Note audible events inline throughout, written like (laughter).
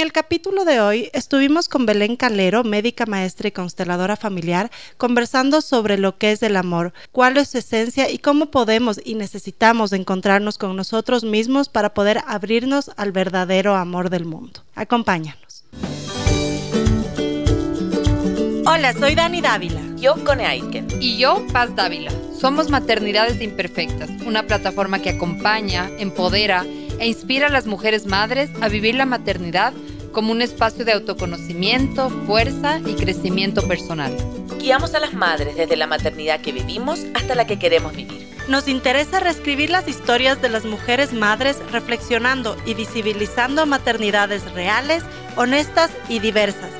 En el capítulo de hoy estuvimos con Belén Calero, médica maestra y consteladora familiar, conversando sobre lo que es el amor, cuál es su esencia y cómo podemos y necesitamos encontrarnos con nosotros mismos para poder abrirnos al verdadero amor del mundo. Acompáñanos. Hola, soy Dani Dávila. Yo, Cone Aiken. Y yo, Paz Dávila. Somos Maternidades Imperfectas, una plataforma que acompaña, empodera e inspira a las mujeres madres a vivir la maternidad como un espacio de autoconocimiento, fuerza y crecimiento personal. Guiamos a las madres desde la maternidad que vivimos hasta la que queremos vivir. Nos interesa reescribir las historias de las mujeres madres reflexionando y visibilizando maternidades reales, honestas y diversas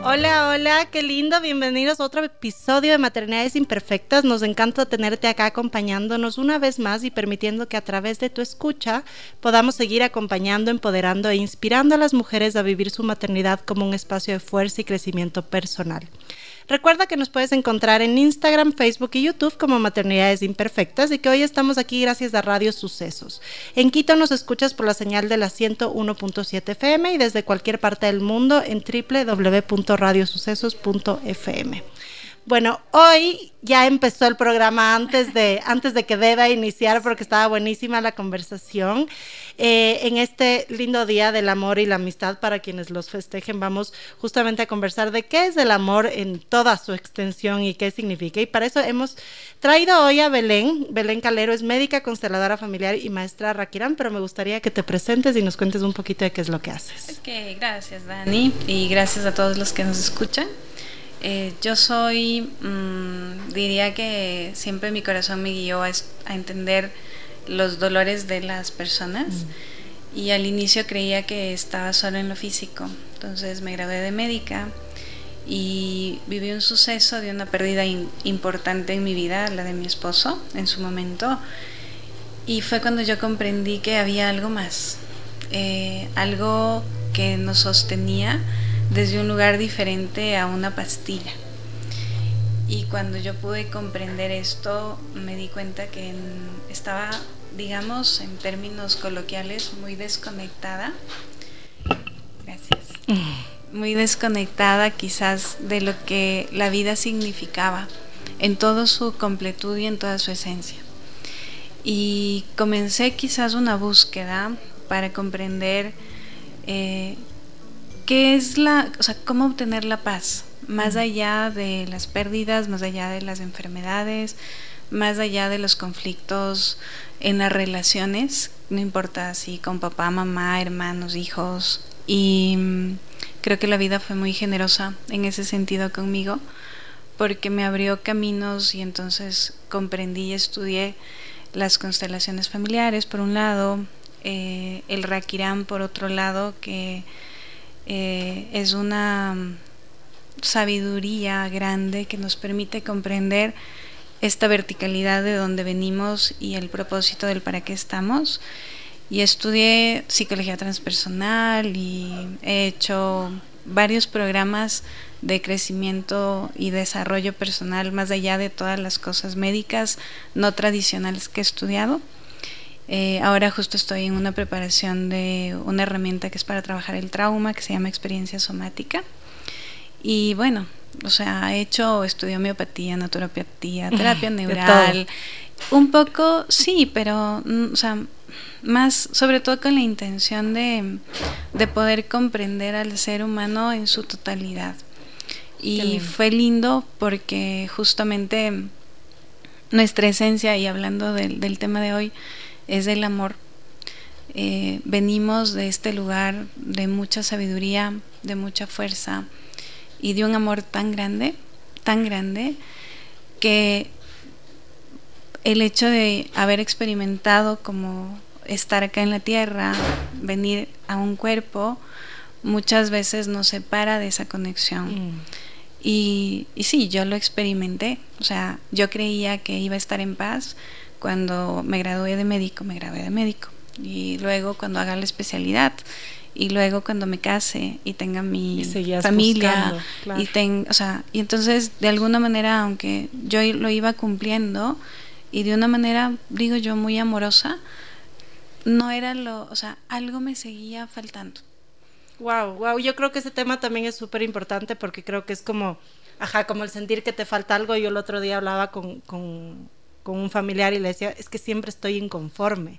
Hola, hola, qué lindo. Bienvenidos a otro episodio de Maternidades Imperfectas. Nos encanta tenerte acá acompañándonos una vez más y permitiendo que a través de tu escucha podamos seguir acompañando, empoderando e inspirando a las mujeres a vivir su maternidad como un espacio de fuerza y crecimiento personal. Recuerda que nos puedes encontrar en Instagram, Facebook y YouTube como Maternidades Imperfectas y que hoy estamos aquí gracias a Radio Sucesos. En Quito nos escuchas por la señal de la 101.7 FM y desde cualquier parte del mundo en www.radiosucesos.fm. Bueno, hoy ya empezó el programa antes de, antes de que deba iniciar porque estaba buenísima la conversación. Eh, en este lindo día del amor y la amistad para quienes los festejen, vamos justamente a conversar de qué es el amor en toda su extensión y qué significa. Y para eso hemos traído hoy a Belén. Belén Calero es médica, consteladora familiar y maestra Raquirán, pero me gustaría que te presentes y nos cuentes un poquito de qué es lo que haces. Ok, gracias Dani y gracias a todos los que nos escuchan. Eh, yo soy, mm, diría que siempre mi corazón me guió a, entender los dolores de las personas mm. y al inicio creía que estaba solo en lo físico. Entonces me gradué de médica y viví un suceso de una pérdida importante en mi vida, la de mi esposo en su momento. Y fue cuando yo comprendí que había algo más, eh, algo que nos sostenía desde un lugar diferente a una pastilla. Y cuando yo pude comprender esto, me di cuenta que estaba, digamos, en términos coloquiales, muy desconectada. Gracias. Muy desconectada quizás de lo que la vida significaba en toda su completud y en toda su esencia. Y comencé quizás una búsqueda para comprender eh, ¿qué es la, o sea, cómo obtener la paz? Más allá de las pérdidas, más allá de las enfermedades, más allá de los conflictos en las relaciones, no importa si con papá, mamá, hermanos, hijos. Y mm, creo que la vida fue muy generosa en ese sentido conmigo, porque me abrió caminos y entonces comprendí y estudié las constelaciones familiares, por un lado, eh, el Rakirán, por otro lado, que eh, es una sabiduría grande que nos permite comprender esta verticalidad de donde venimos y el propósito del para qué estamos. Y estudié psicología transpersonal y he hecho varios programas de crecimiento y desarrollo personal más allá de todas las cosas médicas no tradicionales que he estudiado. Eh, ahora justo estoy en una preparación de una herramienta que es para trabajar el trauma, que se llama experiencia somática. Y bueno, o sea, he hecho, estudio homeopatía, naturopatía, terapia neural. Un poco, sí, pero, mm, o sea, más, sobre todo con la intención de, de poder comprender al ser humano en su totalidad. Y fue lindo porque justamente nuestra esencia, y hablando del, del tema de hoy, es el amor. Eh, venimos de este lugar de mucha sabiduría, de mucha fuerza y de un amor tan grande, tan grande, que el hecho de haber experimentado como estar acá en la tierra, venir a un cuerpo, muchas veces nos separa de esa conexión. Mm. Y, y sí, yo lo experimenté, o sea, yo creía que iba a estar en paz, cuando me gradué de médico, me gradué de médico. y luego cuando haga la especialidad y luego cuando me case y tenga mi familia y ten, o sea, y entonces de alguna manera aunque yo lo iba cumpliendo y de una manera digo yo muy amorosa, no era lo, o sea, algo me seguía faltando. Wow, wow, yo creo que ese tema también es súper importante porque creo que es como, ajá, como el sentir que te falta algo. Yo el otro día hablaba con, con, con un familiar y le decía, es que siempre estoy inconforme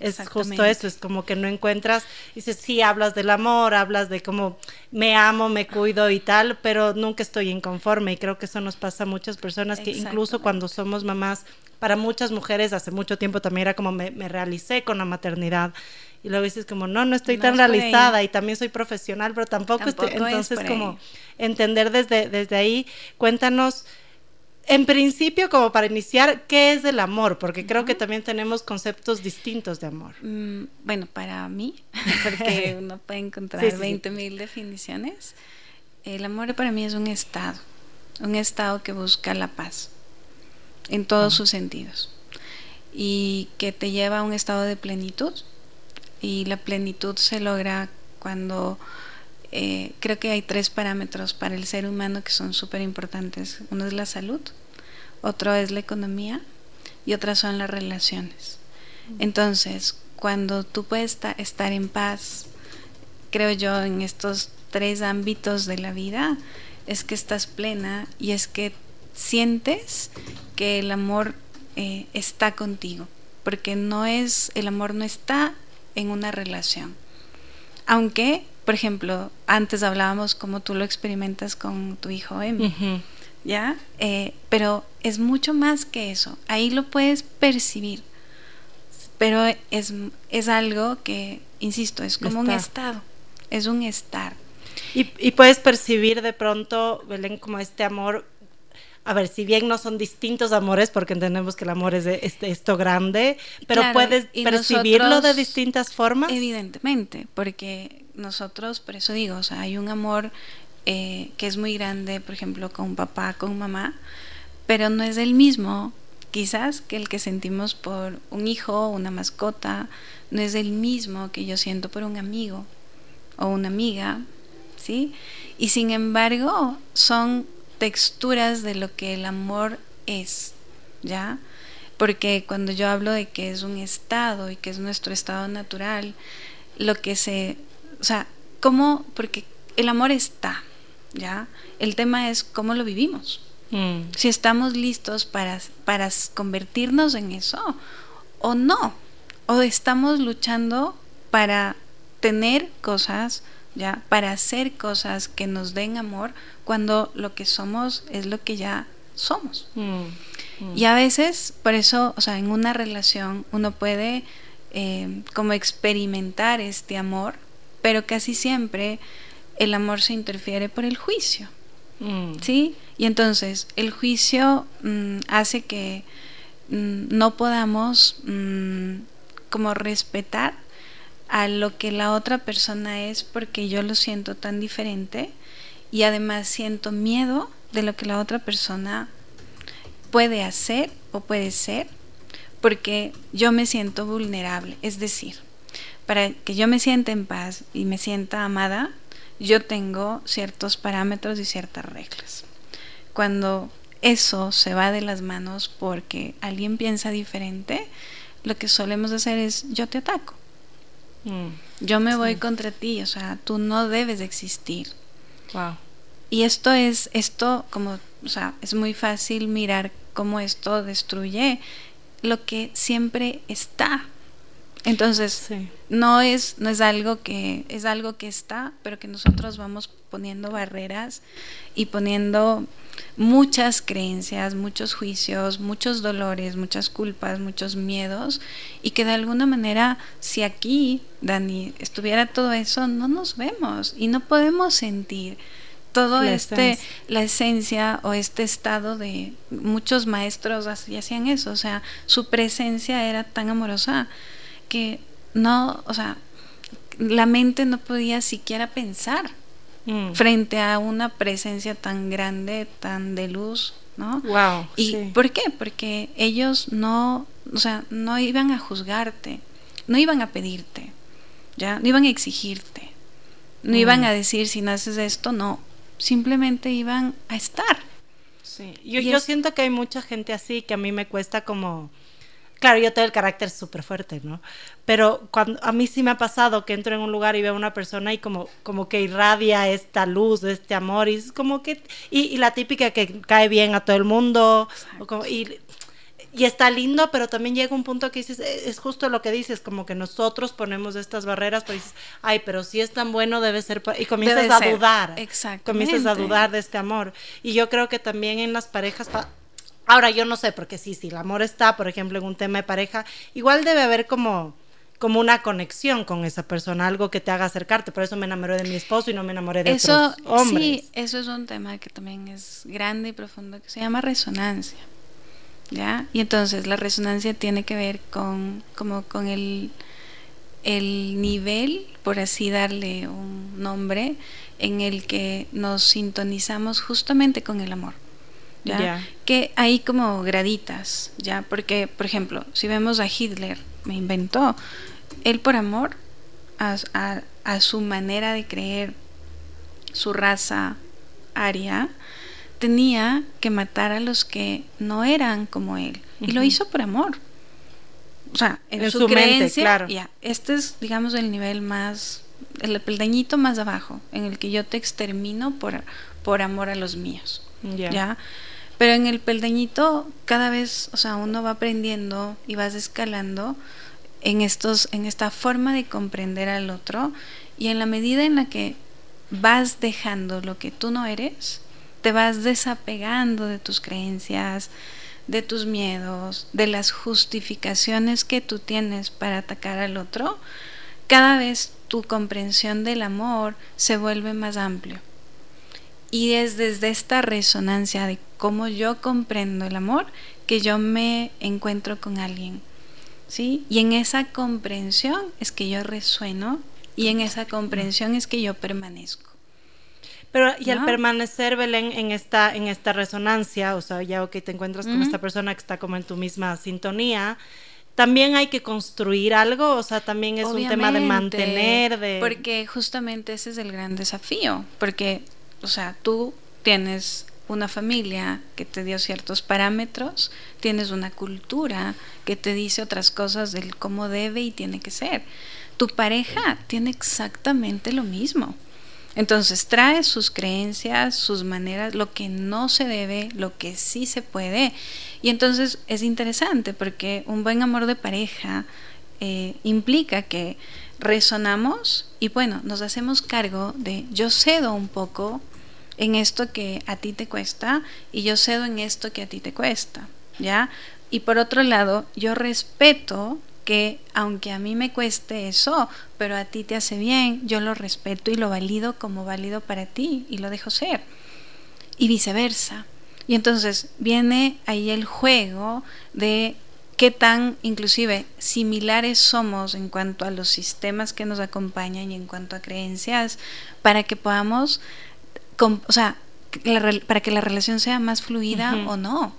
es justo eso, es como que no encuentras, dices, sí, hablas del amor, hablas de cómo me amo, me cuido y tal, pero nunca estoy inconforme y creo que eso nos pasa a muchas personas que incluso cuando somos mamás, para muchas mujeres hace mucho tiempo también era como me, realicé con la maternidad y luego dices como no, no estoy tan realizada y también soy profesional, pero tampoco, estoy, entonces como entender desde, desde ahí, cuéntanos en principio, como para iniciar, ¿qué es el amor? Porque creo que también tenemos conceptos distintos de amor. Mm, bueno, para mí, (laughs) porque (laughs) uno puede encontrar 20.000 mil definiciones, el amor para mí es un estado, un estado que busca la paz en todos sus sentidos y que te lleva a un estado de plenitud y la plenitud se logra cuando eh, creo que hay tres parámetros para el ser humano que son súper importantes. Uno es la salud, otro es la economía y otras son las relaciones. Entonces, cuando tú puedes estar en paz, creo yo, en estos tres ámbitos de la vida, es que estás plena y es que sientes que el amor eh, está contigo, porque no es, el amor no está en una relación. Aunque por ejemplo, antes hablábamos cómo tú lo experimentas con tu hijo Emi, ¿ya? Eh, pero es mucho más que eso. Ahí lo puedes percibir, pero es, es algo que, insisto, es como un estado, es un estar. Y, y, puedes percibir de pronto, Belén, como este amor a ver, si bien no son distintos amores, porque entendemos que el amor es, de, esto grande, pero puedes percibirlo de distintas formas. Evidentemente, porque nosotros, por eso digo, o sea, hay un amor eh, que es muy grande, por ejemplo, con papá, con mamá, pero no es el mismo, quizás, que el que sentimos por un hijo, una mascota, no es el mismo que yo siento por un amigo o una amiga, ¿sí? Y sin embargo, son texturas de lo que el amor es, ¿ya? Porque cuando yo hablo de que es un estado y que es nuestro estado natural, lo que se, o sea, ¿cómo? Porque el amor está, ¿ya? El tema es cómo lo vivimos. Mm. Si estamos listos para, para convertirnos en eso o no. O estamos luchando para tener cosas, ¿ya? Para hacer cosas que nos den amor cuando lo que somos es lo que ya somos. Mm, mm. Y a veces, por eso, o sea, en una relación uno puede eh, como experimentar este amor, pero casi siempre el amor se interfiere por el juicio. Mm. ¿Sí? Y entonces el juicio hace que no podamos como respetar a lo que la otra persona es porque yo lo siento tan diferente y además siento miedo de lo que la otra persona puede hacer o puede ser porque yo me siento vulnerable. Es decir, para que yo me sienta en paz y me sienta amada, yo tengo ciertos parámetros y ciertas reglas. Cuando eso se va de las manos porque alguien piensa diferente, lo que solemos hacer es yo te ataco. Mm, yo me voy contra ti, o sea, tú no debes de existir. Y esto es, esto como, o sea, es muy fácil mirar cómo esto destruye lo que siempre está. Entonces, no es, no es algo que, es algo que está, pero que nosotros vamos poniendo barreras y poniendo muchas creencias, muchos juicios, muchos dolores, muchas culpas, muchos miedos, y que de alguna manera, si aquí, Dani, estuviera todo eso, no nos vemos y no podemos sentir todo este la esencia o este estado de muchos maestros así hacían eso. O sea su presencia era tan amorosa que no o sea la mente no podía siquiera pensar mm. frente a una presencia tan grande tan de luz no wow y por qué porque ellos no o sea no iban a juzgarte no iban a pedirte, ¿ya? No iban a exigirte, no iban mm. a decir si no haces esto, no, simplemente iban a estar. Sí, yo, yo siento que hay mucha gente así que a mí me cuesta como Claro, yo tengo el carácter súper fuerte, ¿no? Pero cuando a mí sí me ha pasado que entro en un lugar y veo a una persona y como, como que irradia esta luz, este amor, y es como que. Y, la típica que cae bien a todo el mundo, y, y, está lindo, pero también llega un punto que dices, e, es justo lo que dices, como que nosotros ponemos estas barreras, pero dices, ay, pero si es tan bueno, debe ser. Y comienzas a dudar. Exacto. Comienzas a dudar de este amor. Y yo creo que también en las parejas. Ahora yo no sé, porque sí, si el amor está, por ejemplo, en un tema de pareja, igual debe haber como como una conexión con esa persona, algo que te haga acercarte. Por eso me enamoré de mi esposo y no me enamoré de eso, otros hombres. Sí, eso es un tema que también es grande y profundo, que se llama resonancia. ¿Ya? Y entonces la resonancia tiene que ver con, como con el, el nivel, por así darle un nombre, en el que nos sintonizamos justamente con el amor. ¿Ya? Que hay como graditas, ¿ya? Porque, por ejemplo, si vemos a Hitler, me inventó, él por amor a, a, su manera de creer, su raza aria, tenía que matar a los que no eran como él. Y lo hizo por amor. O sea, en, su, creencia, claro. ya, este es, digamos, el nivel más, el peldañito más abajo, en el que yo te extermino por, por amor a los míos. ¿Ya? Pero en el peldañito cada vez, o sea, uno va aprendiendo y vas escalando en estos en esta forma de comprender al otro y en la medida en la que vas dejando lo que tú no eres, te vas desapegando de tus creencias, de tus miedos, de las justificaciones que tú tienes para atacar al otro, cada vez tu comprensión del amor se vuelve más amplio. Y es desde esta resonancia de cómo yo comprendo el amor que yo me encuentro con alguien. ¿Sí? Y en esa comprensión es que yo resueno y en esa comprensión es que yo permanezco. Pero y al permanecer, Belén, en esta, en esta resonancia, o sea, ya que te encuentras con esta persona que está como en tu misma sintonía, también hay que construir algo, o sea, también es un tema de mantener, de... Porque justamente ese es el gran desafío, porque o sea, tú tienes una familia que te dio ciertos parámetros, tienes una cultura que te dice otras cosas del cómo debe y tiene que ser. Tu pareja tiene exactamente lo mismo. Entonces trae sus creencias, sus maneras, lo que no se debe, lo que sí se puede. Y entonces es interesante porque un buen amor de pareja eh, implica que resonamos y bueno, nos hacemos cargo de yo cedo un poco en esto que a ti te cuesta y yo cedo en esto que a ti te cuesta, ¿ya? Y por otro lado, yo respeto que aunque a mí me cueste eso, pero a ti te hace bien, yo lo respeto y lo valido como válido para ti y lo dejo ser. Y viceversa. Y entonces viene ahí el juego de qué tan inclusive similares somos en cuanto a los sistemas que nos acompañan y en cuanto a creencias para que podamos o sea, para que la relación sea más fluida o no.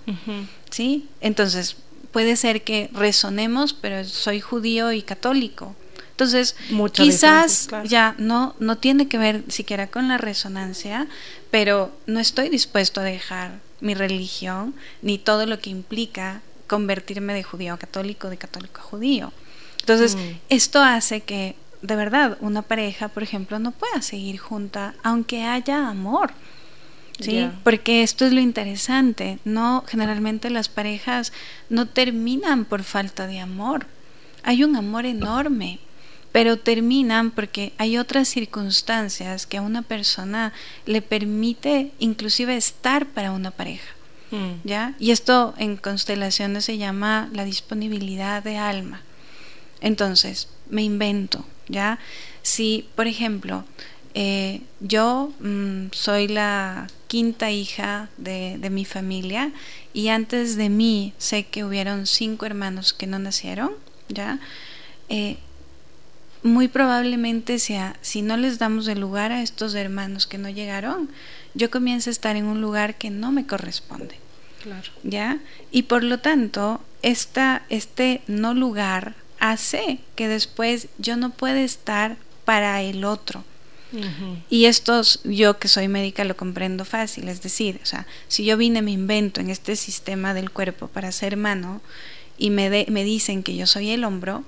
¿Sí? Entonces, puede ser que resonemos, pero soy judío y católico. Entonces, quizás ya no, no tiene que ver siquiera con la resonancia, pero no estoy dispuesto a dejar mi religión ni todo lo que implica convertirme de judío a católico, de católico a judío. Entonces, mm. esto hace que de verdad, una pareja, por ejemplo, no pueda seguir junta aunque haya amor. ¿Sí? Porque esto es lo interesante, no generalmente las parejas no terminan por falta de amor. Hay un amor enorme, pero terminan porque hay otras circunstancias que a una persona le permite inclusive estar para una pareja. Mm. ¿Ya? Y esto en constelaciones se llama la disponibilidad de alma. Entonces, me invento, ¿ya? Si, por ejemplo, eh, yo mm, soy la quinta hija de, mi familia y antes de mí sé que hubieron cinco hermanos que no nacieron, ¿ya? Eh, muy probablemente sea, si no les damos el lugar a estos hermanos que no llegaron, yo comienzo a estar en un lugar que no me corresponde. Claro. ¿Ya? Y por lo tanto, esta, este no lugar hace que después yo no pueda estar para el otro. Y esto yo que soy médica lo comprendo fácil, es decir, o sea, si yo vine me invento en este sistema del cuerpo para ser mano y me, me dicen que yo soy el hombro,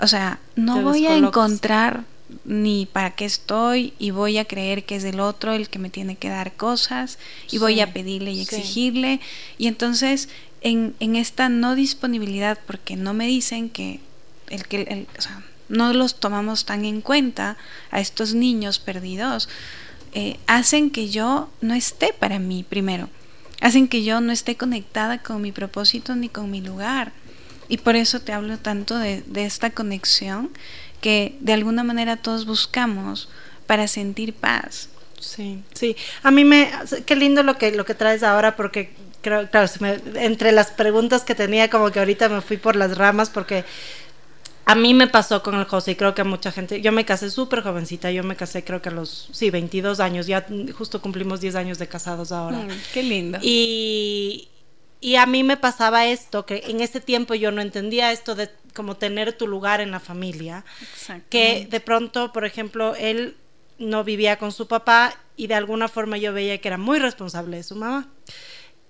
o sea, no voy a encontrar ni para qué estoy y voy a creer que es el otro el que me tiene que dar cosas y voy a pedirle y exigirle. Y entonces en, esta no disponibilidad, porque no me dicen que el que el, o sea, no los tomamos tan en cuenta a estos niños perdidos, eh, hacen que yo no esté para mí primero, hacen que yo no esté conectada con mi propósito ni con mi lugar. Y por eso te hablo tanto de, de esta conexión que de alguna manera todos buscamos para sentir paz. Sí, sí. A mí me, qué lindo lo que, lo que traes ahora porque creo, claro, entre las preguntas que tenía como que ahorita me fui por las ramas porque a mí me pasó con el José y creo que a mucha gente, yo me casé súper jovencita, yo me casé creo que a los, sí, 22 años, ya justo cumplimos 10 años de casados ahora. Mm, qué lindo. Y, y a mí me pasaba esto, que en ese tiempo yo no entendía esto de como tener tu lugar en la familia. Que de pronto, por ejemplo, él no vivía con su papá y de alguna forma yo veía que era muy responsable de su mamá.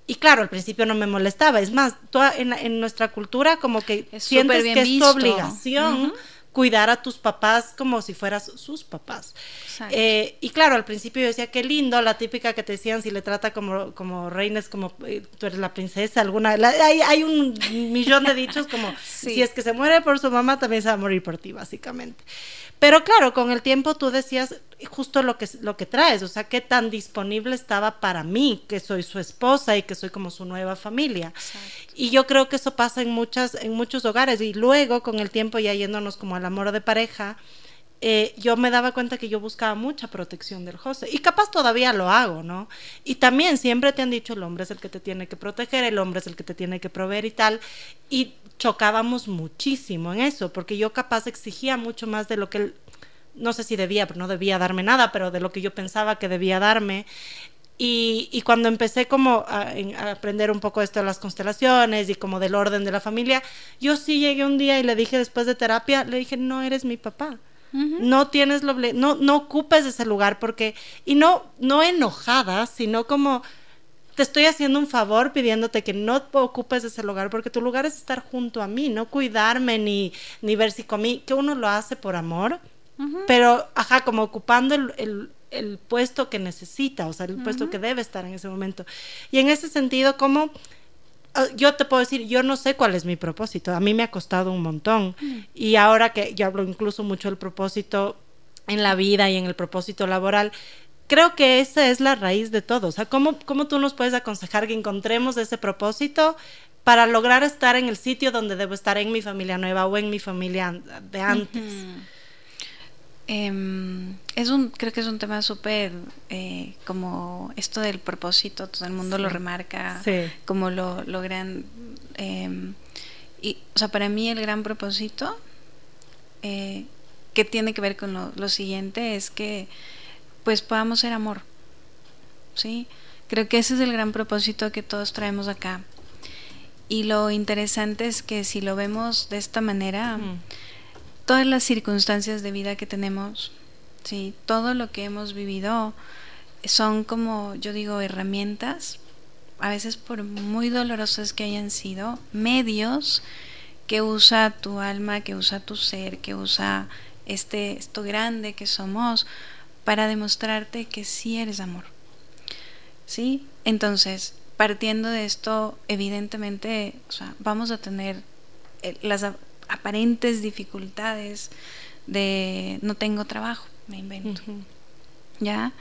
Y claro, al principio no me molestaba. Es más, toda, en, nuestra cultura como que sientes que es tu obligación cuidar a tus papás como si fueras sus papás. Eh, y claro, al principio yo decía, qué lindo, la típica que te decían, si le trata como, como reina, es como eh, tú eres la princesa, alguna, hay, hay, un millón de dichos como, (laughs) si es que se muere por su mamá, también se va a morir por ti, básicamente. Pero claro, con el tiempo tú decías justo lo que, lo que traes, o sea, qué tan disponible estaba para mí, que soy su esposa y que soy como su nueva familia. Y yo creo que eso pasa en, muchas, en muchos hogares. Y luego, con el tiempo, ya yéndonos como al amor de pareja, eh, yo me daba cuenta que yo buscaba mucha protección del José. Y capaz todavía lo hago, ¿no? Y también siempre te han dicho, el hombre es el que te tiene que proteger, el hombre es el que te tiene que proveer y tal. Y chocábamos muchísimo en eso, porque yo capaz exigía mucho más de lo que él, no sé si debía, pero no debía darme nada, pero de lo que yo pensaba que debía darme. Y, y cuando empecé como a, a, aprender un poco esto de las constelaciones y como del orden de la familia, yo sí llegué un día y le dije después de terapia, le dije, no eres mi papá. No tienes lo no no ocupes ese lugar porque y no no enojada, sino como te estoy haciendo un favor pidiéndote que no ocupes ese lugar porque tu lugar es estar junto a mí, no cuidarme ni, ni ver si comí, que uno lo hace por amor, pero, ajá, como ocupando el, el, puesto que necesita, o sea, el puesto que debe estar en ese momento. Y en ese sentido, como ah, yo te puedo decir, yo no sé cuál es mi propósito, a mí me ha costado un montón. Y ahora que yo hablo incluso mucho del propósito en la vida y en el propósito laboral, creo que esa es la raíz de todo. O sea, ¿cómo, ¿cómo tú nos puedes aconsejar que encontremos ese propósito para lograr estar en el sitio donde debo estar en mi familia nueva o en mi familia de antes? Em, es un, creo que es un tema súper eh, como esto del propósito, todo el mundo lo remarca como lo, lo gran em, y, o sea, para mí el gran propósito eh, que tiene que ver con lo, lo siguiente es que pues podamos ser amor. ¿Sí? Creo que ese es el gran propósito que todos traemos acá. Y lo interesante es que si lo vemos de esta manera, todas las circunstancias de vida que tenemos, ¿sí? todo lo que hemos vivido, son como, yo digo, herramientas, a veces por muy dolorosas que hayan sido, medios que usa tu alma, que usa tu ser, que usa este, esto grande que somos, para demostrarte que sí eres amor. ¿Sí? Entonces, partiendo de esto, evidentemente, vamos a tener eh, las aparentes dificultades de no tengo trabajo, me invento. ¿Ya?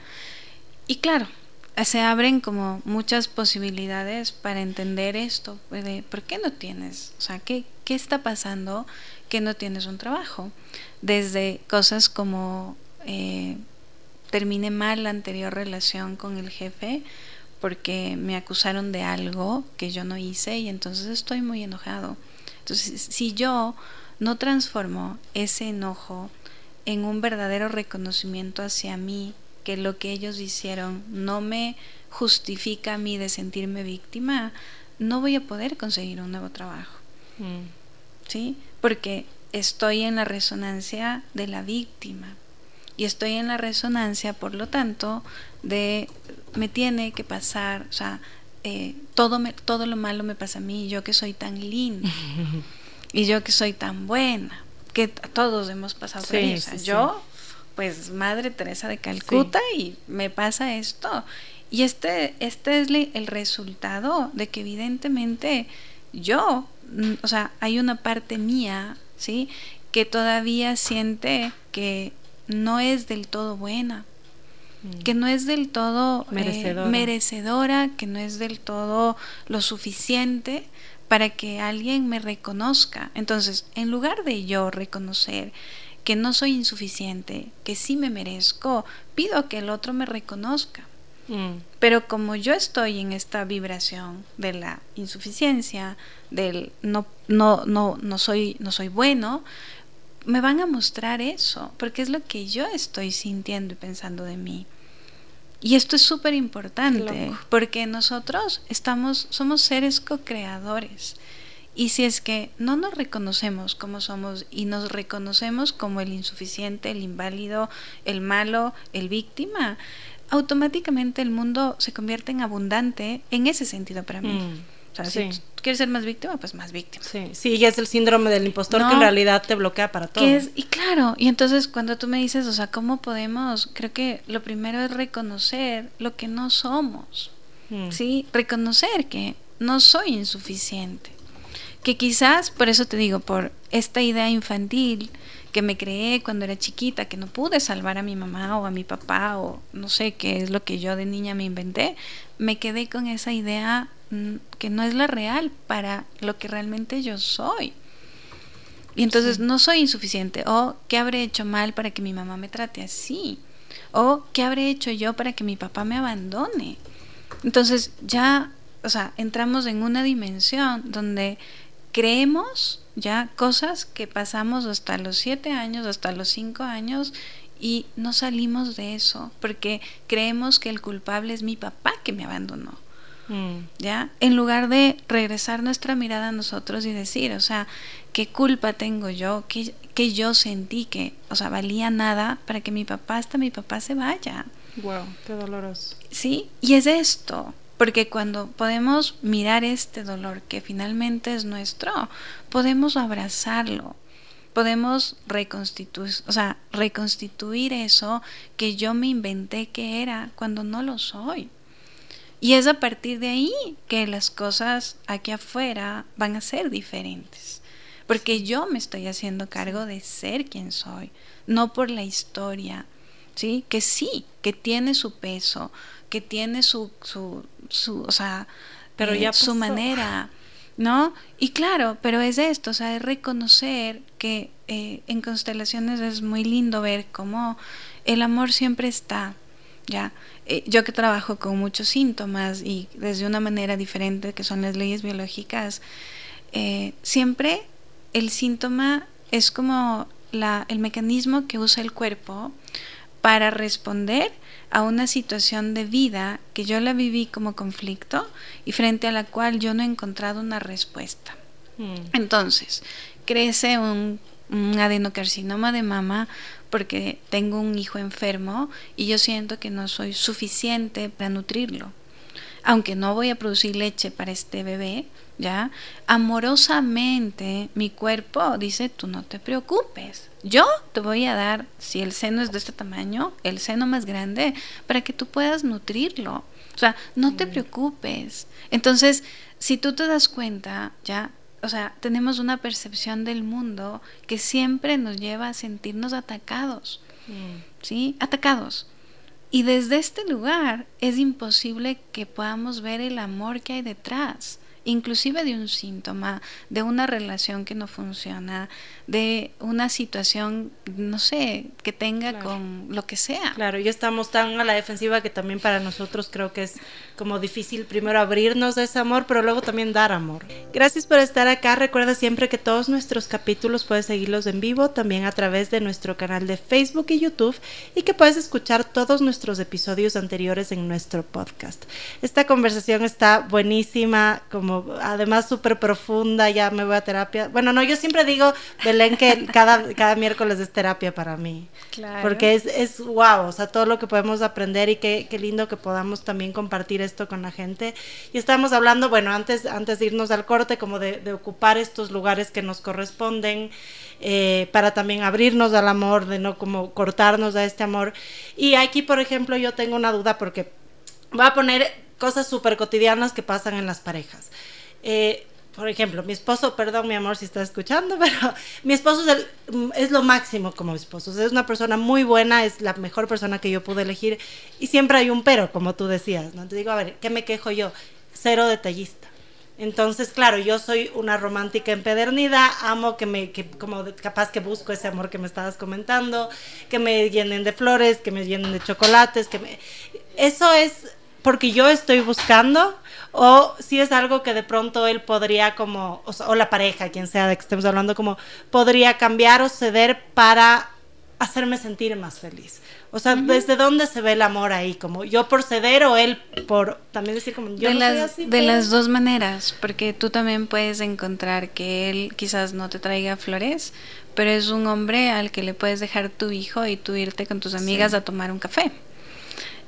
Y claro, se abren como muchas posibilidades para entender esto, de por qué no tienes, o sea, qué, qué está pasando que no tienes un trabajo. Desde cosas como eh, terminé mal la anterior relación con el jefe porque me acusaron de algo que yo no hice y entonces estoy muy enojado. Entonces, si yo no transformo ese enojo en un verdadero reconocimiento hacia mí, que lo que ellos hicieron no me justifica a mí de sentirme víctima, no voy a poder conseguir un nuevo trabajo. Mm. ¿Sí? porque estoy en la resonancia de la víctima y estoy en la resonancia, por lo tanto, de me tiene que pasar, o sea, eh, todo, me, todo lo malo me pasa a mí, yo que soy tan linda y yo que soy tan buena, que todos hemos pasado por eso. yo, pues, Madre Teresa de Calcuta y me pasa esto. Y este, este es el resultado de que evidentemente yo, mm, o sea, hay una parte mía, ¿sí? Que todavía siente que no es del todo buena. Que no es del todo eh, merecedora. que no es del todo lo suficiente para que alguien me reconozca. Entonces, en lugar de yo reconocer que no soy insuficiente, que sí me merezco, pido que el otro me reconozca. Mm. Pero como yo estoy en esta vibración de la insuficiencia, del no, no, no, no soy, no soy bueno, me van a mostrar eso, porque es lo que yo estoy sintiendo y pensando de mí. Y esto es súper importante, porque nosotros estamos, somos seres co-creadores. Y si es que no nos reconocemos como somos y nos reconocemos como el insuficiente, el inválido, el malo, el víctima, automáticamente el mundo se convierte en abundante en ese sentido para mí. Mm, o sea, si quieres ser más víctima, pues más víctima. Sí, sí, ya es el síndrome del impostor que en realidad te bloquea para todo. y claro, y entonces cuando tú me dices, o sea, ¿cómo podemos? Creo que lo primero es reconocer lo que no somos. Mm. Sí, reconocer que no soy insuficiente. Que quizás, por eso te digo, por esta idea infantil, que me creé cuando era chiquita, que no pude salvar a mi mamá o a mi papá o no sé qué es lo que yo de niña me inventé, me quedé con esa idea mm, que no es la real para lo que realmente yo soy. Y entonces no soy insuficiente. O qué habré hecho mal para que mi mamá me trate así. O qué habré hecho yo para que mi papá me abandone. Entonces ya, o sea, entramos en una dimensión donde creemos ya cosas que pasamos hasta los siete años, hasta los cinco años y no salimos de eso porque creemos que el culpable es mi papá que me abandonó. Mm. ¿Ya? En lugar de regresar nuestra mirada a nosotros y decir, o sea, ¿qué culpa tengo yo? ¿Qué, que yo sentí que, o sea, valía nada para que mi papá, hasta mi papá se vaya? Wow, qué doloroso. Sí, y es esto. Porque cuando podemos mirar este dolor que finalmente es nuestro, podemos abrazarlo, podemos reconstituir, o sea, reconstituir eso que yo me inventé que era cuando no lo soy. Y es a partir de ahí que las cosas aquí afuera van a ser diferentes. Porque yo me estoy haciendo cargo de ser quien soy, no por la historia, ¿sí? Que sí, que tiene su peso, que tiene su, su, su o sea, pero eh, ya su manera, ¿no? Y claro, pero es esto, o sea, es reconocer que eh, en constelaciones es muy lindo ver cómo el amor siempre está, ¿ya? Eh, yo que trabajo con muchos síntomas y desde una manera diferente que son las leyes biológicas, siempre el síntoma es como la, el mecanismo que usa el cuerpo para responder a una situación de vida que yo la viví como conflicto y frente a la cual yo no he encontrado una respuesta. Mm. Entonces, crece un, un adenocarcinoma de mama porque tengo un hijo enfermo y yo siento que no soy suficiente para nutrirlo. Aunque no voy a producir leche para este bebé, ¿ya? Amorosamente mi cuerpo dice, tú no te preocupes, yo te voy a dar, si el seno es de este tamaño, el seno más grande, para que tú puedas nutrirlo. O sea, no te preocupes. Entonces, si tú te das cuenta, ya, o sea, tenemos una percepción del mundo que siempre nos lleva a sentirnos atacados. Mm. ¿Sí? Atacados. Y desde este lugar es imposible que podamos ver el amor que hay detrás inclusive de un síntoma, de una relación que no funciona, de una situación, no sé, que tenga con lo que sea. Claro, ya estamos tan a la defensiva que también para nosotros creo que es como difícil primero abrirnos a ese amor, pero luego también dar amor. Gracias por estar acá. Recuerda siempre que todos nuestros capítulos puedes seguirlos en vivo, también a través de nuestro canal de Facebook y YouTube, y que puedes escuchar todos nuestros episodios anteriores en nuestro podcast. Esta conversación está buenísima, como como además súper profunda, ya me voy a terapia. Bueno, no, yo siempre digo, Belén, que cada, cada miércoles es terapia para mí. Claro. Porque es, es wow, o sea, todo lo que podemos aprender y qué, qué lindo que podamos también compartir esto con la gente. Y estamos hablando, bueno, antes, antes de irnos al corte, como de, de ocupar estos lugares que nos corresponden. Eh, para también abrirnos al amor, de no como cortarnos a este amor. Y aquí, por ejemplo, yo tengo una duda porque voy a poner cosas súper cotidianas que pasan en las parejas. Eh, por ejemplo, mi esposo, perdón mi amor si está escuchando, (laughs) pero mi esposo es, es, lo máximo como esposo. Es una persona muy buena, es la mejor persona que yo pude elegir y siempre hay un pero, como tú decías. ¿no? Te digo, a ver, ¿qué me quejo yo? Cero detallista. Entonces, claro, yo soy una romántica empedernida, amo que me, que como capaz que busco ese amor que me estabas comentando, que me llenen de flores, que me llenen de chocolates, que. Eso es porque yo estoy buscando o si es algo que de pronto él podría como, o, la pareja, quien sea de que estemos hablando, como podría cambiar o ceder para hacerme sentir más feliz. O sea, ¿desde dónde se ve el amor ahí? Como yo por ceder o él por también decir como yo de no las, soy así. De las dos maneras, porque tú también puedes encontrar que él quizás no te traiga flores, pero es un hombre al que le puedes dejar tu hijo y tú irte con tus amigas a tomar un café.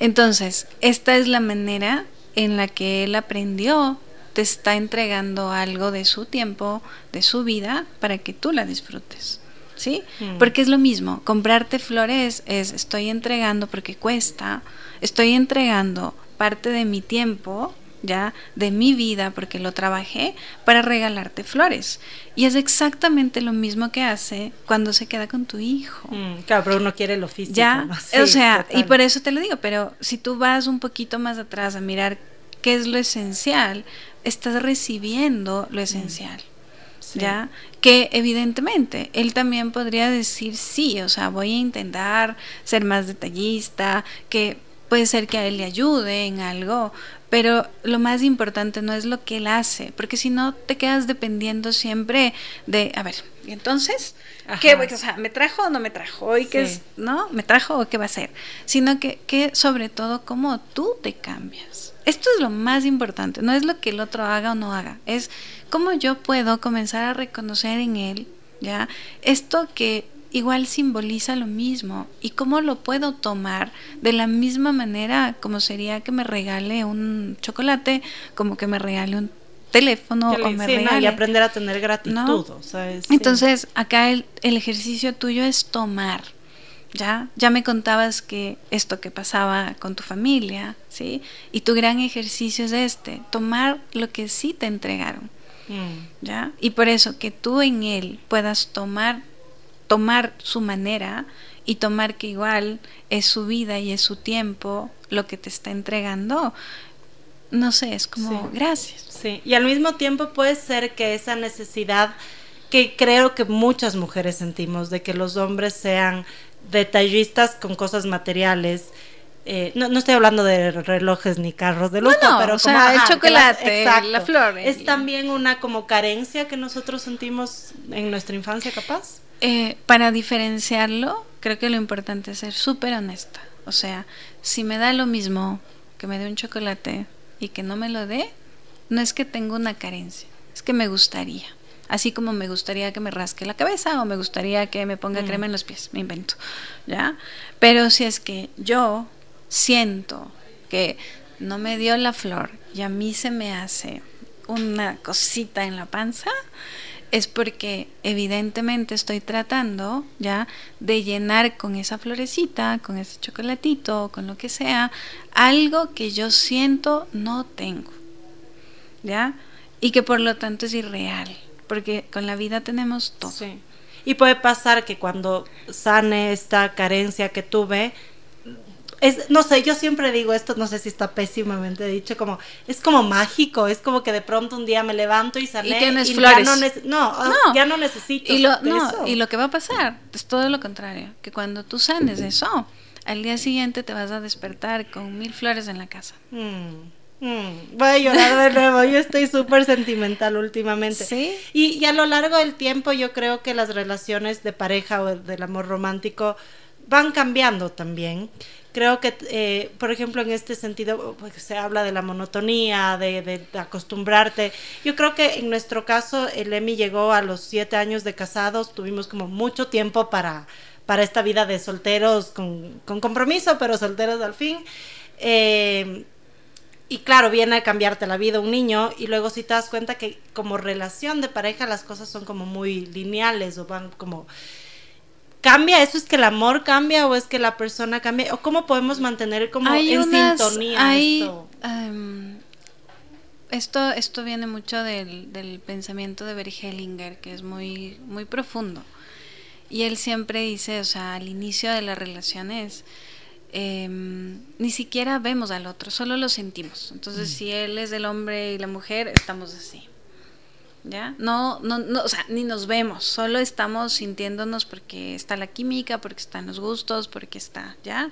Entonces, esta es la manera en la que él aprendió, te está entregando algo de su tiempo, de su vida, para que tú la disfrutes. ¿sí? Mm. Porque es lo mismo, comprarte flores es estoy entregando porque cuesta, estoy entregando parte de mi tiempo, ya, de mi vida porque lo trabajé para regalarte flores. Y es exactamente lo mismo que hace cuando se queda con tu hijo. Mm, claro, pero uno quiere lo físico. Ya, o sea, y por eso te lo digo, pero si tú vas un poquito más atrás a mirar qué es lo esencial, estás recibiendo lo esencial. ¿ya? Que evidentemente él también podría decir sí, o sea, voy a intentar ser más detallista, que puede ser que a él le ayude en algo, pero lo más importante no es lo que él hace, porque si no te quedas dependiendo siempre de, a ver, ¿y entonces? ¿Qué, o sea, ¿me trajo o no me trajo? ¿Y qué es, no? ¿Me trajo o qué va a ser? Sino que, que sobre todo cómo tú te cambias. Esto es lo más importante, no es lo que el otro haga o no haga, es cómo yo puedo comenzar a reconocer en él, ¿ya? Esto que igual simboliza lo mismo y cómo lo puedo tomar de la misma manera como sería que me regale un chocolate, como que me regale un teléfono o me regale. y aprender a tener gratitud. Entonces, acá el, el, ejercicio tuyo es tomar. ¿Ya? ya me contabas que esto que pasaba con tu familia, ¿sí? Y tu gran ejercicio es este, tomar lo que sí te entregaron. Mm. ¿Ya? Y por eso que tú en él puedas tomar tomar su manera y tomar que igual es su vida y es su tiempo lo que te está entregando, no sé, es como gracias. Sí, y al mismo tiempo puede ser que esa necesidad que creo que muchas mujeres sentimos de que los hombres sean detallistas con cosas materiales, eh, no, no, estoy hablando de relojes ni carros de lujo, pero como el chocolate, la, flor. Es también una como carencia que nosotros sentimos en nuestra infancia, capaz. Eh, para diferenciarlo, creo que lo importante es ser súper honesta. O sea, si me da lo mismo que me dé un chocolate y que no me lo dé, no es que tenga una carencia, es que me gustaría. Así como me gustaría que me rasque la cabeza o me gustaría que me ponga mm. crema en los pies, me invento, ¿ya? Pero si es que yo siento que no me dio la flor y a mí se me hace una cosita en la panza, es porque evidentemente estoy tratando ya de llenar con esa florecita, con ese chocolatito, con lo que sea, algo que yo siento no tengo. ¿Ya? Y que por lo tanto es irreal, porque con la vida tenemos todo. Y puede pasar que cuando sane esta carencia que tuve, es, no sé, yo siempre digo esto, no sé si está pésimamente dicho, como, es como mágico, es como que de pronto un día me levanto y sale y, tienes flores. Ya no, ah, no, ya no necesito y lo, no, y lo que va a pasar es todo lo contrario, que cuando tú sanes eso, al día siguiente te vas a despertar con mil flores en la casa. Mm. Mm, voy a llorar de nuevo, yo estoy súper sentimental últimamente. ¿Sí? Y, y, a lo largo del tiempo yo creo que las relaciones de pareja o del amor romántico van cambiando también. Creo que, eh, por ejemplo, en este sentido, pues, se habla de la monotonía, de, de, acostumbrarte. Yo creo que en nuestro caso, el Emi llegó a los siete años de casados, tuvimos como mucho tiempo para, para esta vida de solteros con, con compromiso, pero solteros al fin. Eh, y claro, viene a cambiarte la vida un niño y luego si te das cuenta que como relación de pareja las cosas son como muy lineales o van como... ¿Cambia? ¿Eso es que el amor cambia o es que la persona cambia? ¿O cómo podemos mantener como en sintonía esto? Um, esto? esto? viene mucho del, del pensamiento de Bert Hellinger, que es muy, muy profundo. Y él siempre dice, o sea, al inicio de las relaciones Em, ni siquiera vemos al otro, solo lo sentimos. Entonces, mm. si él es el hombre y la mujer, estamos así. ¿Ya? No, no, no, o sea, ni nos vemos, solo estamos sintiéndonos porque está la química, porque están los gustos, porque está, ¿ya?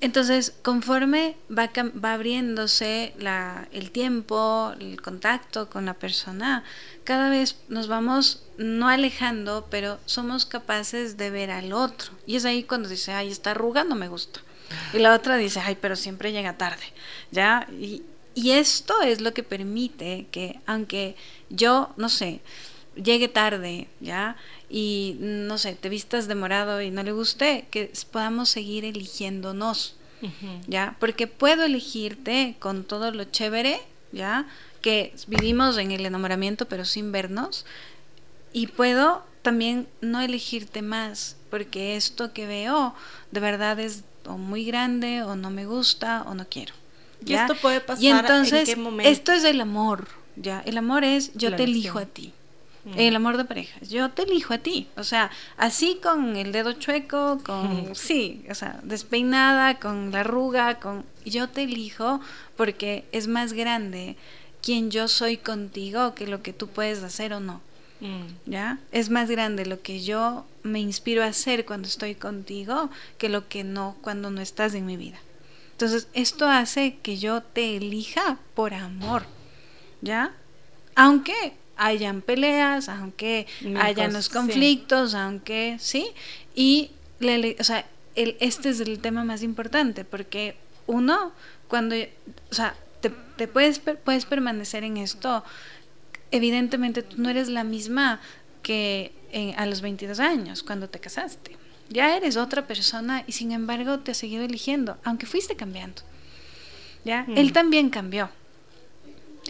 Entonces, conforme va, va abriéndose la, el tiempo, el contacto con la persona, cada vez nos vamos no alejando, pero somos capaces de ver al otro. Y es ahí cuando dice, ay, está arruga, no me gusta. Y la otra dice, ay, pero siempre llega tarde, ¿ya? Y, y esto es lo que permite que, aunque yo, no sé, llegue tarde, ¿ya? Y, no sé, te vistas demorado y no le guste, que podamos seguir eligiéndonos, ¿ya? Porque puedo elegirte con todo lo chévere, ¿ya? Que vivimos en el enamoramiento pero sin vernos. Y puedo también no elegirte más, porque esto que veo de verdad es o muy grande o no me gusta o no quiero. ¿Y esto puede pasar y entonces, en qué momento? Esto es el amor, ¿ya? El amor es yo te elijo a ti. Mm. El amor de pareja, yo te elijo a ti. O sea, así con el dedo chueco, con, (laughs) sí, o sea, despeinada, con la arruga, con, yo te elijo porque es más grande quien yo soy contigo que lo que tú puedes hacer o no. Mm. ¿Ya? Es más grande lo que yo me inspiro a hacer cuando estoy contigo que lo que no cuando no estás en mi vida. Entonces, esto hace que yo te elija por amor. ¿Ya? Aunque hayan peleas, aunque hayan los conflictos, aunque, ¿sí? Y, o sea, el, este es el tema más importante, porque uno, cuando, o sea, te, te puedes, puedes permanecer en esto evidentemente tú no eres la misma que a los 22 años, cuando te casaste. Ya eres otra persona y sin embargo te has seguido eligiendo, aunque fuiste cambiando. ¿Ya? Mm. Él también cambió.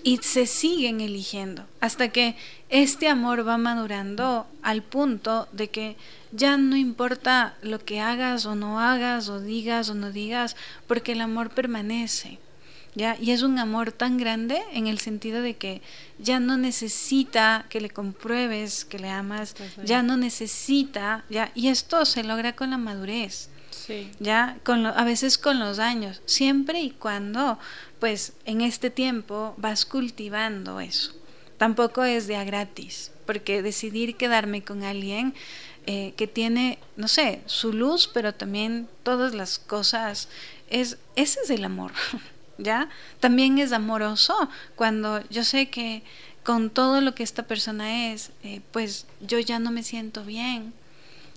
Y se siguen eligiendo hasta que este amor va madurando al punto de que ya no importa lo que hagas o no hagas o digas o no digas, porque el amor permanece. ¿Ya? Y es un amor tan grande en el sentido de que ya no necesita que le compruebes que le amas, pues ya no necesita, ¿ya? Y esto se logra con la madurez. Ya, con a veces con los años, siempre y cuando, pues, en este tiempo vas cultivando eso. Tampoco es de a gratis, porque decidir quedarme con alguien eh, que tiene, no sé, su luz, pero también todas las cosas, es, ese es el amor. (laughs) ¿ya? También es amoroso cuando yo sé que con todo lo que esta persona es, eh, pues yo ya no me siento bien,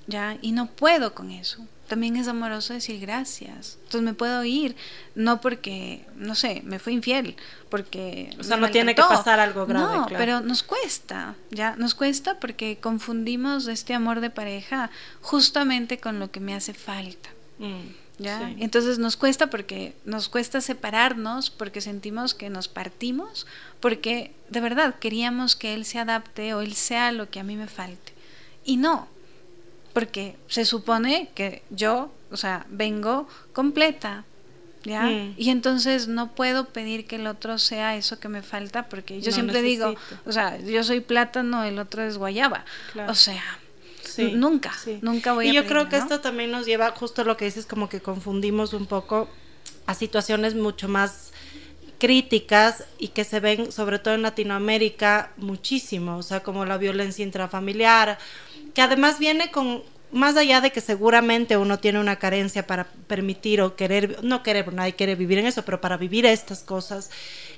¿ya? Y no puedo con eso. También es amoroso decir gracias. Entonces me puedo ir, no porque, no sé, me fui infiel, porque... O sea, no tiene que pasar algo grave. No, pero nos cuesta, ¿ya? Nos cuesta porque confundimos este amor de pareja justamente con lo que me hace falta. Mm. ¿Ya? Entonces nos cuesta porque nos cuesta separarnos, porque sentimos que nos partimos, porque de verdad queríamos que él se adapte o él sea lo que a mí me falte. Y no, porque se supone que yo, o sea, vengo completa, ¿ya? Mm. Y entonces no puedo pedir que el otro sea eso que me falta, porque yo siempre digo, o sea, yo soy plátano, el otro es guayaba. O sea, nunca, nunca voy y yo creo que esto también nos lleva justo a lo que dices, como que confundimos un poco a situaciones mucho más críticas y que se ven sobre todo en Latinoamérica muchísimo, o sea, como la violencia intrafamiliar, que además viene con más allá de que seguramente uno tiene una carencia para permitir o querer, no querer, nadie quiere vivir en eso, pero para vivir estas cosas,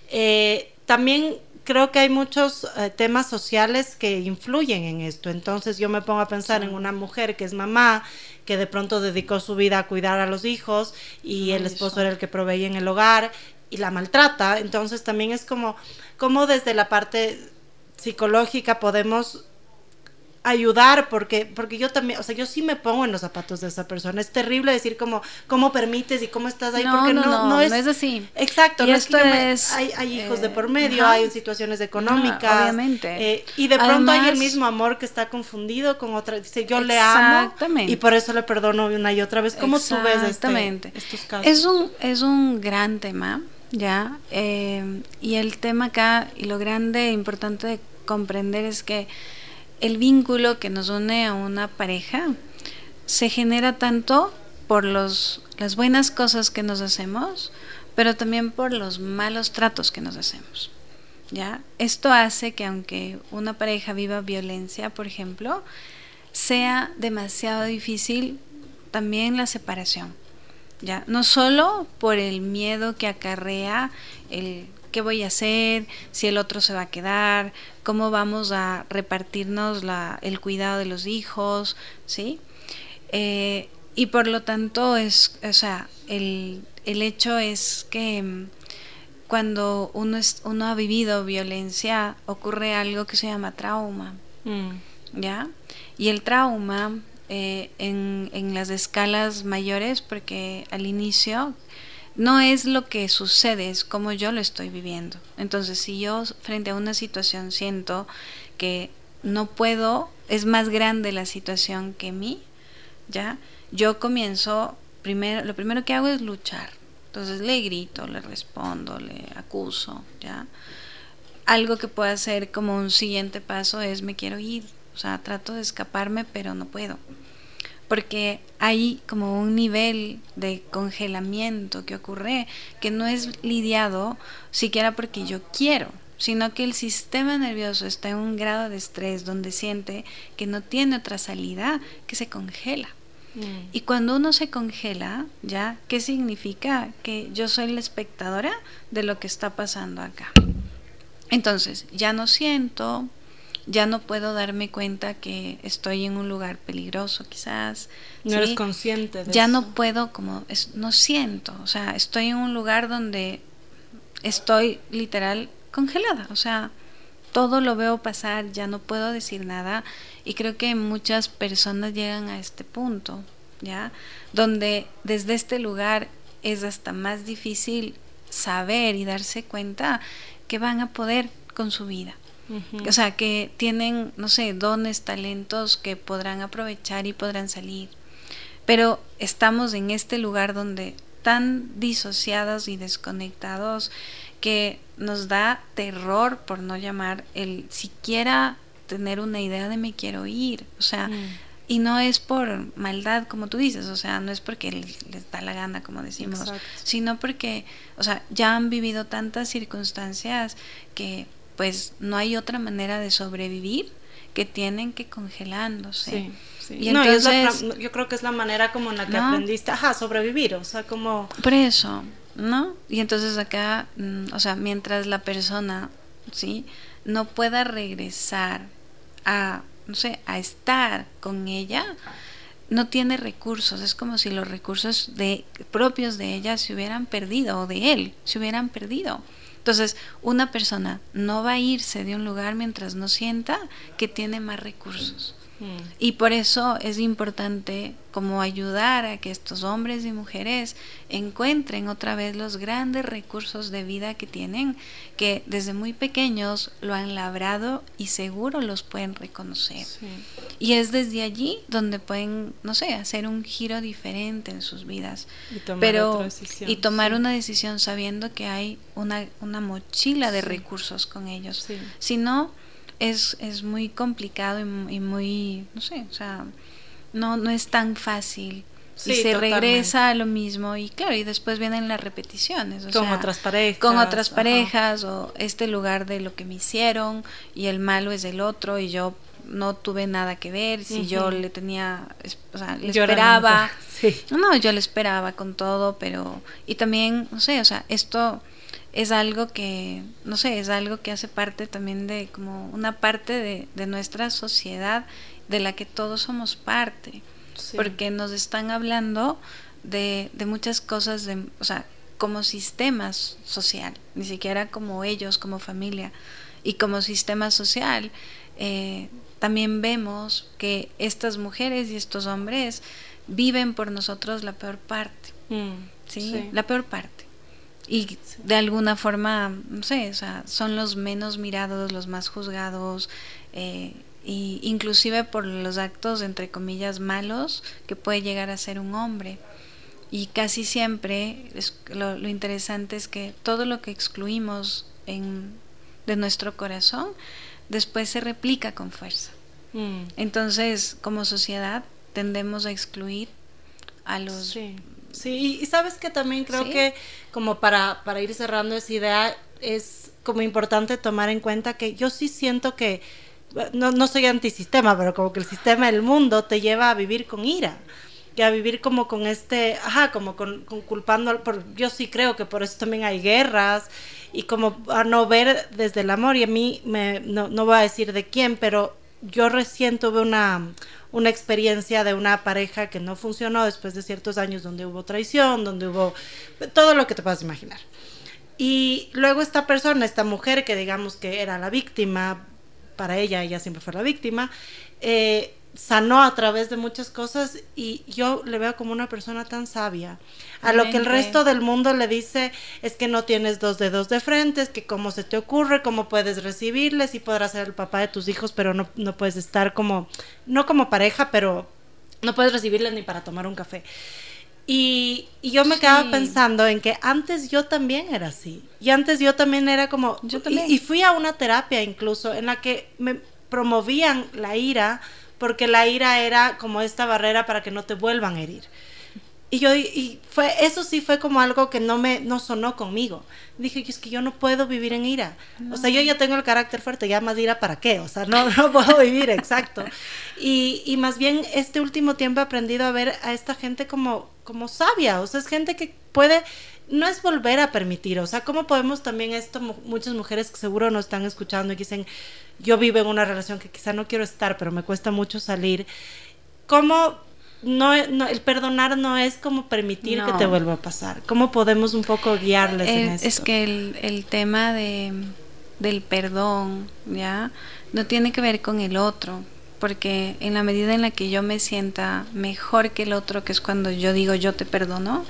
eh, también creo que hay muchos eh, temas sociales que influyen en esto. Entonces yo me pongo a pensar en una mujer que es mamá, que de pronto dedicó su vida a cuidar a los hijos y el esposo era el que proveía en el hogar y la maltrata. Entonces también es como, como desde la parte psicológica podemos ayudar porque porque yo también o sea yo sí me pongo en los zapatos de esa persona. Es terrible decir como cómo permites y cómo estás ahí porque no no, no, es, así. Exacto no esto es, hay, hay, hijos de por eh, medio hay situaciones económicas obviamente. eh, y de pronto hay el mismo amor que está confundido con otra dice yo le amo y por eso le perdono una y otra vez. Cómo tú ves este, estos casos es un es un gran tema ya eh, y el tema acá y lo grande e importante de comprender es que el vínculo que nos une a una pareja se genera tanto por los, las buenas cosas que nos hacemos, pero también por los malos tratos que nos hacemos. ¿ya? Esto hace que aunque una pareja viva violencia, por ejemplo, sea demasiado difícil también la separación. ¿ya? No solo por el miedo que acarrea el qué voy a hacer, si el otro se va a quedar, cómo vamos a repartirnos la, el cuidado de los hijos, ¿sí? Eh, y por lo tanto, es, o sea, el, el hecho es que mm, cuando uno, es, uno ha vivido violencia, ocurre algo que se llama trauma, mm. ¿ya? Y el trauma eh, en, en las escalas mayores, porque al inicio no es lo que sucede, es como yo lo estoy viviendo. Entonces, si yo frente a una situación siento que no puedo, es más grande la situación que mí, ¿ya? Yo comienzo, primero, lo primero que hago es luchar. Entonces le grito, le respondo, le acuso, ¿ya? Algo que pueda hacer como un siguiente paso es me quiero ir, o sea, trato de escaparme, pero no puedo porque hay como un nivel de congelamiento que ocurre que no es lidiado siquiera porque yo quiero, sino que el sistema nervioso está en un grado de estrés donde siente que no tiene otra salida, que se congela. Mm. Y cuando uno se congela, ¿ya? ¿Qué significa? Que yo soy la espectadora de lo que está pasando acá. Entonces, ya no siento, ya no puedo darme cuenta que estoy en un lugar peligroso quizás. No eres consciente de Ya no puedo como, no siento, o sea, estoy en un lugar donde estoy literal congelada, o sea, todo lo veo pasar, ya no puedo decir nada y creo que muchas personas llegan a este punto, ¿ya? Donde desde este lugar es hasta más difícil saber y darse cuenta que van a poder con su vida. O sea, que tienen, no sé, dones, talentos que podrán aprovechar y podrán salir. Pero estamos en este lugar donde tan disociados y desconectados que nos da terror, por no llamar, el siquiera tener una idea de me quiero ir. O sea, mm. y no es por maldad, como tú dices, o sea, no es porque les, da la gana, como decimos, sino porque, o sea, ya han vivido tantas circunstancias que pues no hay otra manera de sobrevivir que tienen que congelándose. Y entonces, yo creo que es la manera como en la que aprendiste a sobrevivir, o sea, como... Por eso, ¿no? Y entonces acá, mm, o sea, mientras la persona, ¿sí? No pueda regresar a, no sé, a estar con ella, no tiene recursos, es como si los recursos de, propios de ella se hubieran perdido, o de él, se hubieran perdido. Entonces, una persona no va a irse de un lugar mientras no sienta que tiene más recursos. Mm. Y por eso es importante como ayudar a que estos hombres y mujeres encuentren otra vez los grandes recursos de vida que tienen, que desde muy pequeños lo han labrado y seguro los pueden reconocer. Y es desde allí donde pueden, no sé, hacer un giro diferente en sus vidas. Y tomar, Pero, y tomar una decisión sabiendo que hay una, una mochila de recursos con ellos. Si no, es, es muy complicado y, muy, no sé, o sea, no, no es tan fácil. y se regresa a lo mismo y claro, y después vienen las repeticiones. con otras parejas. Con otras parejas o este lugar de lo que me hicieron y el malo es del otro y yo no tuve nada que ver, si yo le tenía, o sea, le esperaba. (laughs) No, yo le esperaba con todo, pero, y también, no sé, o sea, esto es algo que, no sé, es algo que hace parte también de como una parte de, de nuestra sociedad de la que todos somos parte, porque nos están hablando de, de muchas cosas, de, o sea, como sistemas social, ni siquiera como ellos, como familia, y como sistema social. Eh, también vemos que estas mujeres y estos hombres viven por nosotros la peor parte, mm, ¿sí? La peor parte. Y de alguna forma, no sé, o sea, son los menos mirados, los más juzgados, eh, y inclusive por los actos, entre comillas, malos que puede llegar a ser un hombre. Y casi siempre lo, interesante es que todo lo que excluimos en, de nuestro corazón después se replica con fuerza. Mm. Entonces, como sociedad, tendemos a excluir a los... Sí, sí. y sabes que también creo que como para, para ir cerrando esa idea, es como importante tomar en cuenta que yo sí siento que, no, no soy antisistema, pero como que el sistema del mundo te lleva a vivir con ira y a vivir como con este, ajá, como con, culpando, por, yo sí creo que por eso también hay guerras y como a no ver desde el amor y a mí me, no, no voy a decir de quién, pero yo recién tuve una, una experiencia de una pareja que no funcionó después de ciertos años donde hubo traición, donde hubo todo lo que te puedas imaginar. Y luego esta persona, esta mujer que digamos que era la víctima, para ella ella siempre fue la víctima, eh, sanó a través de muchas cosas y yo le veo como una persona tan sabia. A lo que el resto del mundo le dice es que no tienes dos dedos de frente, es que cómo se te ocurre, cómo puedes recibirles y podrás ser el papá de tus hijos, pero no, no puedes estar como, no como pareja, pero no puedes recibirles ni para tomar un café. Y, y yo me quedaba pensando en que antes yo también era así. Y antes yo también era como... Yo también. y fui a una terapia incluso en la que me promovían la ira porque la ira era como esta barrera para que no te vuelvan a herir. Y yo, y fue, eso sí fue como algo que no me, no sonó conmigo. Dije, es que yo no puedo vivir en ira. O sea, yo ya tengo el carácter fuerte, ya más ira para qué. O sea, no, no (laughs) puedo vivir, exacto. Y, y más bien este último tiempo he aprendido a ver a esta gente como, como sabia. O sea, es gente que puede no es volver a permitir, o sea, ¿cómo podemos también esto, muchas mujeres que seguro nos están escuchando y dicen, yo vivo en una relación que quizá no quiero estar, pero me cuesta mucho salir, ¿cómo no, el perdonar no es como permitir que te vuelva a pasar? ¿Cómo podemos un poco guiarles en eso? Es que el, el tema de, del perdón, ¿ya? No tiene que ver con el otro, porque en la medida en la que yo me sienta mejor que el otro, que es cuando yo digo yo te perdono,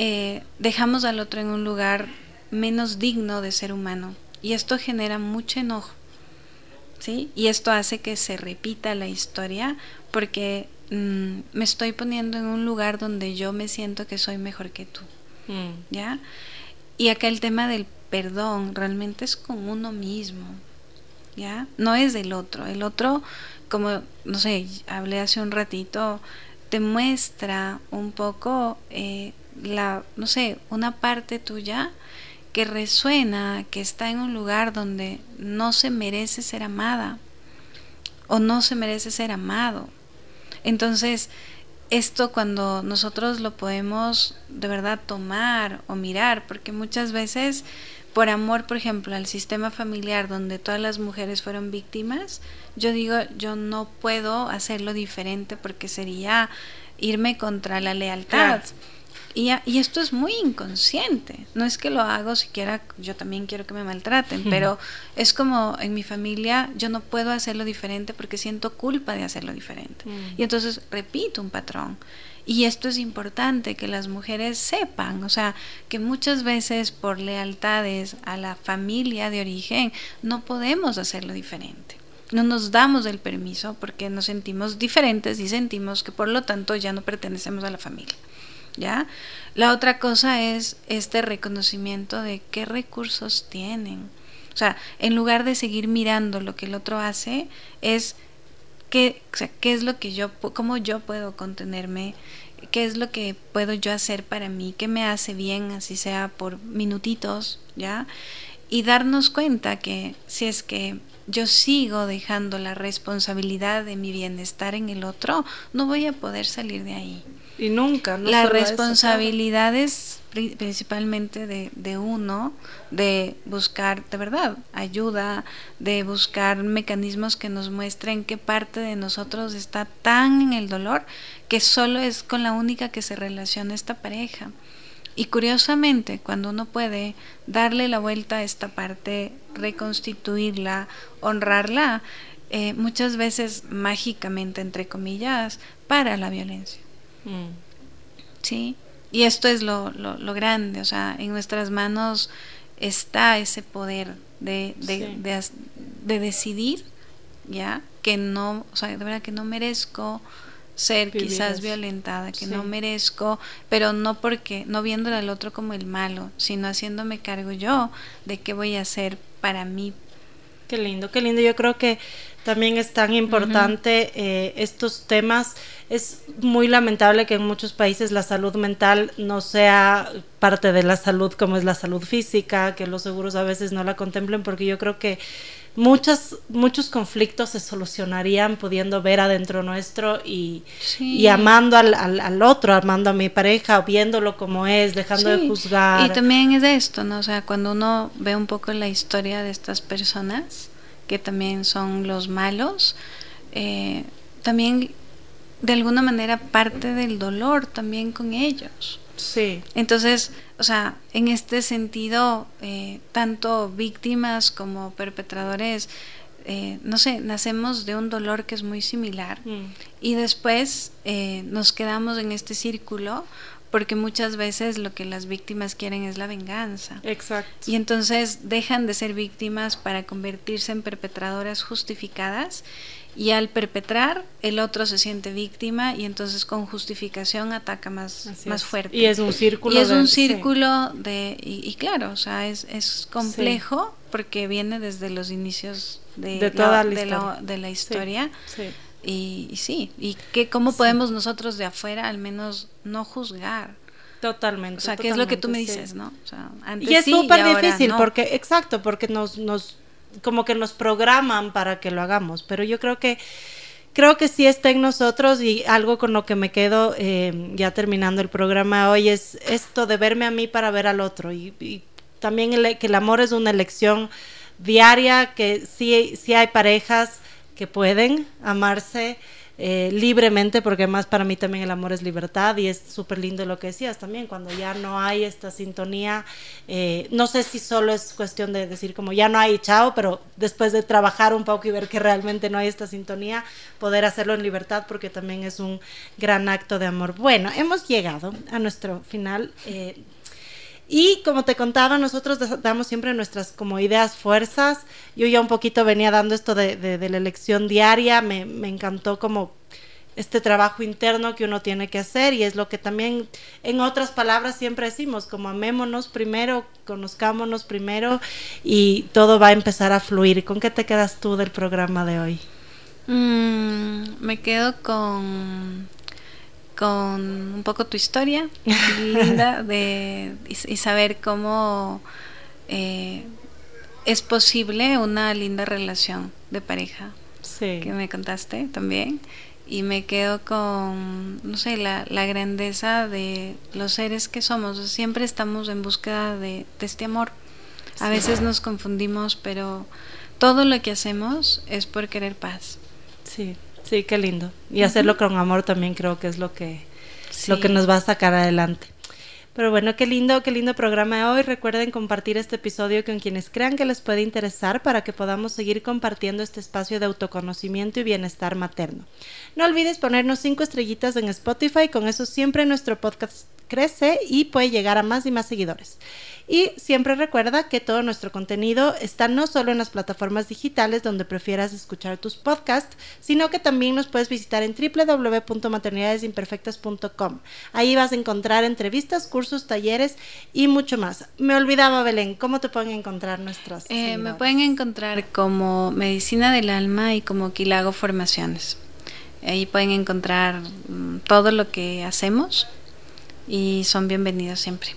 eh, dejamos al otro en un lugar menos digno de ser humano. Y esto genera mucho enojo. ¿Sí? Y esto hace que se repita la historia porque mm, me estoy poniendo en un lugar donde yo me siento que soy mejor que tú. Mm. ¿Ya? Y acá el tema del perdón realmente es con uno mismo. ¿Ya? No es del otro. El otro, como, no sé, hablé hace un ratito, te muestra un poco eh, la, no sé, una parte tuya que resuena, que está en un lugar donde no se merece ser amada o no se merece ser amado. Entonces, esto cuando nosotros lo podemos de verdad tomar o mirar, porque muchas veces por amor, por ejemplo, al sistema familiar donde todas las mujeres fueron víctimas, yo digo, yo no puedo hacerlo diferente porque sería irme contra la lealtad. Y, y, esto es muy inconsciente. No es que lo hago siquiera, yo también quiero que me maltraten, pero es como en mi familia yo no puedo hacerlo diferente porque siento culpa de hacerlo diferente. Mm. Y entonces repito un patrón. Y esto es importante que las mujeres sepan, o sea, que muchas veces por lealtades a la familia de origen no podemos hacerlo diferente. No nos damos el permiso porque nos sentimos diferentes y sentimos que por lo tanto ya no pertenecemos a la familia. La otra cosa es este reconocimiento de qué recursos tienen. O sea, en lugar de seguir mirando lo que el otro hace, es qué, qué es lo que yo, cómo yo puedo contenerme, qué es lo que puedo yo hacer para mí, qué me hace bien, así sea por minutitos, ¿ya? y darnos cuenta que si es que yo sigo dejando la responsabilidad de mi bienestar en el otro, no voy a poder salir de ahí. Y nunca, ¿no? La responsabilidad es principalmente de, de, uno, de buscar de verdad ayuda, de buscar mecanismos que nos muestren qué parte de nosotros está tan en el dolor que solo es con la única que se relaciona esta pareja. Y curiosamente, cuando uno puede darle la vuelta a esta parte, reconstituirla, honrarla, eh, muchas veces mágicamente, entre comillas, para la violencia. Mm. ¿Sí? Y esto es lo, lo, grande, o sea, en nuestras manos está ese poder de, de, decidir, ¿ya? Que no, o sea, de verdad que no merezco ser quizás violentada, que no merezco, pero no porque, no viéndole al otro como el malo, sino haciéndome cargo yo de qué voy a hacer para mí. Qué lindo, qué lindo. Yo creo que también es tan importante eh, estos temas. Es muy lamentable que en muchos países la salud mental no sea parte de la salud como es la salud física, que los seguros a veces no la contemplen, porque yo creo que muchas, muchos conflictos se solucionarían pudiendo ver adentro nuestro y, y amando al, al, otro, amando a mi pareja, viéndolo como es, dejando de juzgar. Y también es de esto, ¿no? O sea, cuando uno ve un poco la historia de estas personas, que también son los malos, eh, también de alguna manera parte del dolor también con ellos. Sí. Entonces, o sea, en este sentido, eh, tanto víctimas como perpetradores, eh, no sé, nacemos de un dolor que es muy similar mm. y después eh, nos quedamos en este círculo porque muchas veces lo que las víctimas quieren es la venganza. Exacto. Y entonces dejan de ser víctimas para convertirse en perpetradoras justificadas y al perpetrar el otro se siente víctima y entonces con justificación ataca más, más fuerte. Y es un círculo. Y es un círculo de... Y, claro, o sea, es, es complejo porque viene desde los inicios de, toda la, historia. De la, historia. Y, y, sí, y que cómo podemos nosotros de afuera al menos no juzgar. Totalmente. O sea, que es lo que tú me dices, ¿no? O sea, antes y es súper difícil porque, exacto, porque nos, nos como que nos programan para que lo hagamos, pero yo creo que creo que sí está en nosotros y algo con lo que me quedo eh, ya terminando el programa hoy es esto de verme a mí para ver al otro y, también que el amor es una elección diaria, que sí, sí hay parejas que pueden amarse eh, libremente, porque además para mí también el amor es libertad y es súper lindo lo que decías también, cuando ya no hay esta sintonía, eh, no sé si solo es cuestión de decir como ya no hay chao, pero después de trabajar un poco y ver que realmente no hay esta sintonía, poder hacerlo en libertad porque también es un gran acto de amor. Bueno, hemos llegado a nuestro final. Eh, y como te contaba, nosotros damos siempre nuestras como ideas, fuerzas. Yo ya un poquito venía dando esto de, de, la elección diaria, me, me, encantó como este trabajo interno que uno tiene que hacer y es lo que también en otras palabras siempre decimos, como amémonos primero, conozcámonos primero y todo va a empezar a fluir. ¿Con qué te quedas tú del programa de hoy? Mm, me quedo con con un poco tu historia (laughs) linda de, y, saber cómo eh, es posible una linda relación de pareja sí. que me contaste también. Y me quedo con no sé la, la grandeza de los seres que somos. Siempre estamos en búsqueda de, este amor. A veces nos confundimos pero todo lo que hacemos es por querer paz. Sí Sí, qué lindo. Y hacerlo con amor también creo que es lo que, lo que nos va a sacar adelante. Pero bueno, qué lindo, qué lindo programa de hoy. Recuerden compartir este episodio con quienes crean que les puede interesar para que podamos seguir compartiendo este espacio de autoconocimiento y bienestar materno. No olvides ponernos cinco estrellitas en Spotify, con eso siempre nuestro podcast crece y puede llegar a más y más seguidores. Y siempre recuerda que todo nuestro contenido está no solo en las plataformas digitales donde prefieras escuchar tus podcasts, sino que también nos puedes visitar en www.maternidadesimperfectas.com. Ahí vas a encontrar entrevistas, cursos, talleres y mucho más. Me olvidaba, Belén, ¿cómo te pueden encontrar nuestras? Eh, me pueden encontrar como Medicina del Alma y como Quilago Formaciones. Ahí pueden encontrar mm, todo lo que hacemos y son bienvenidos siempre.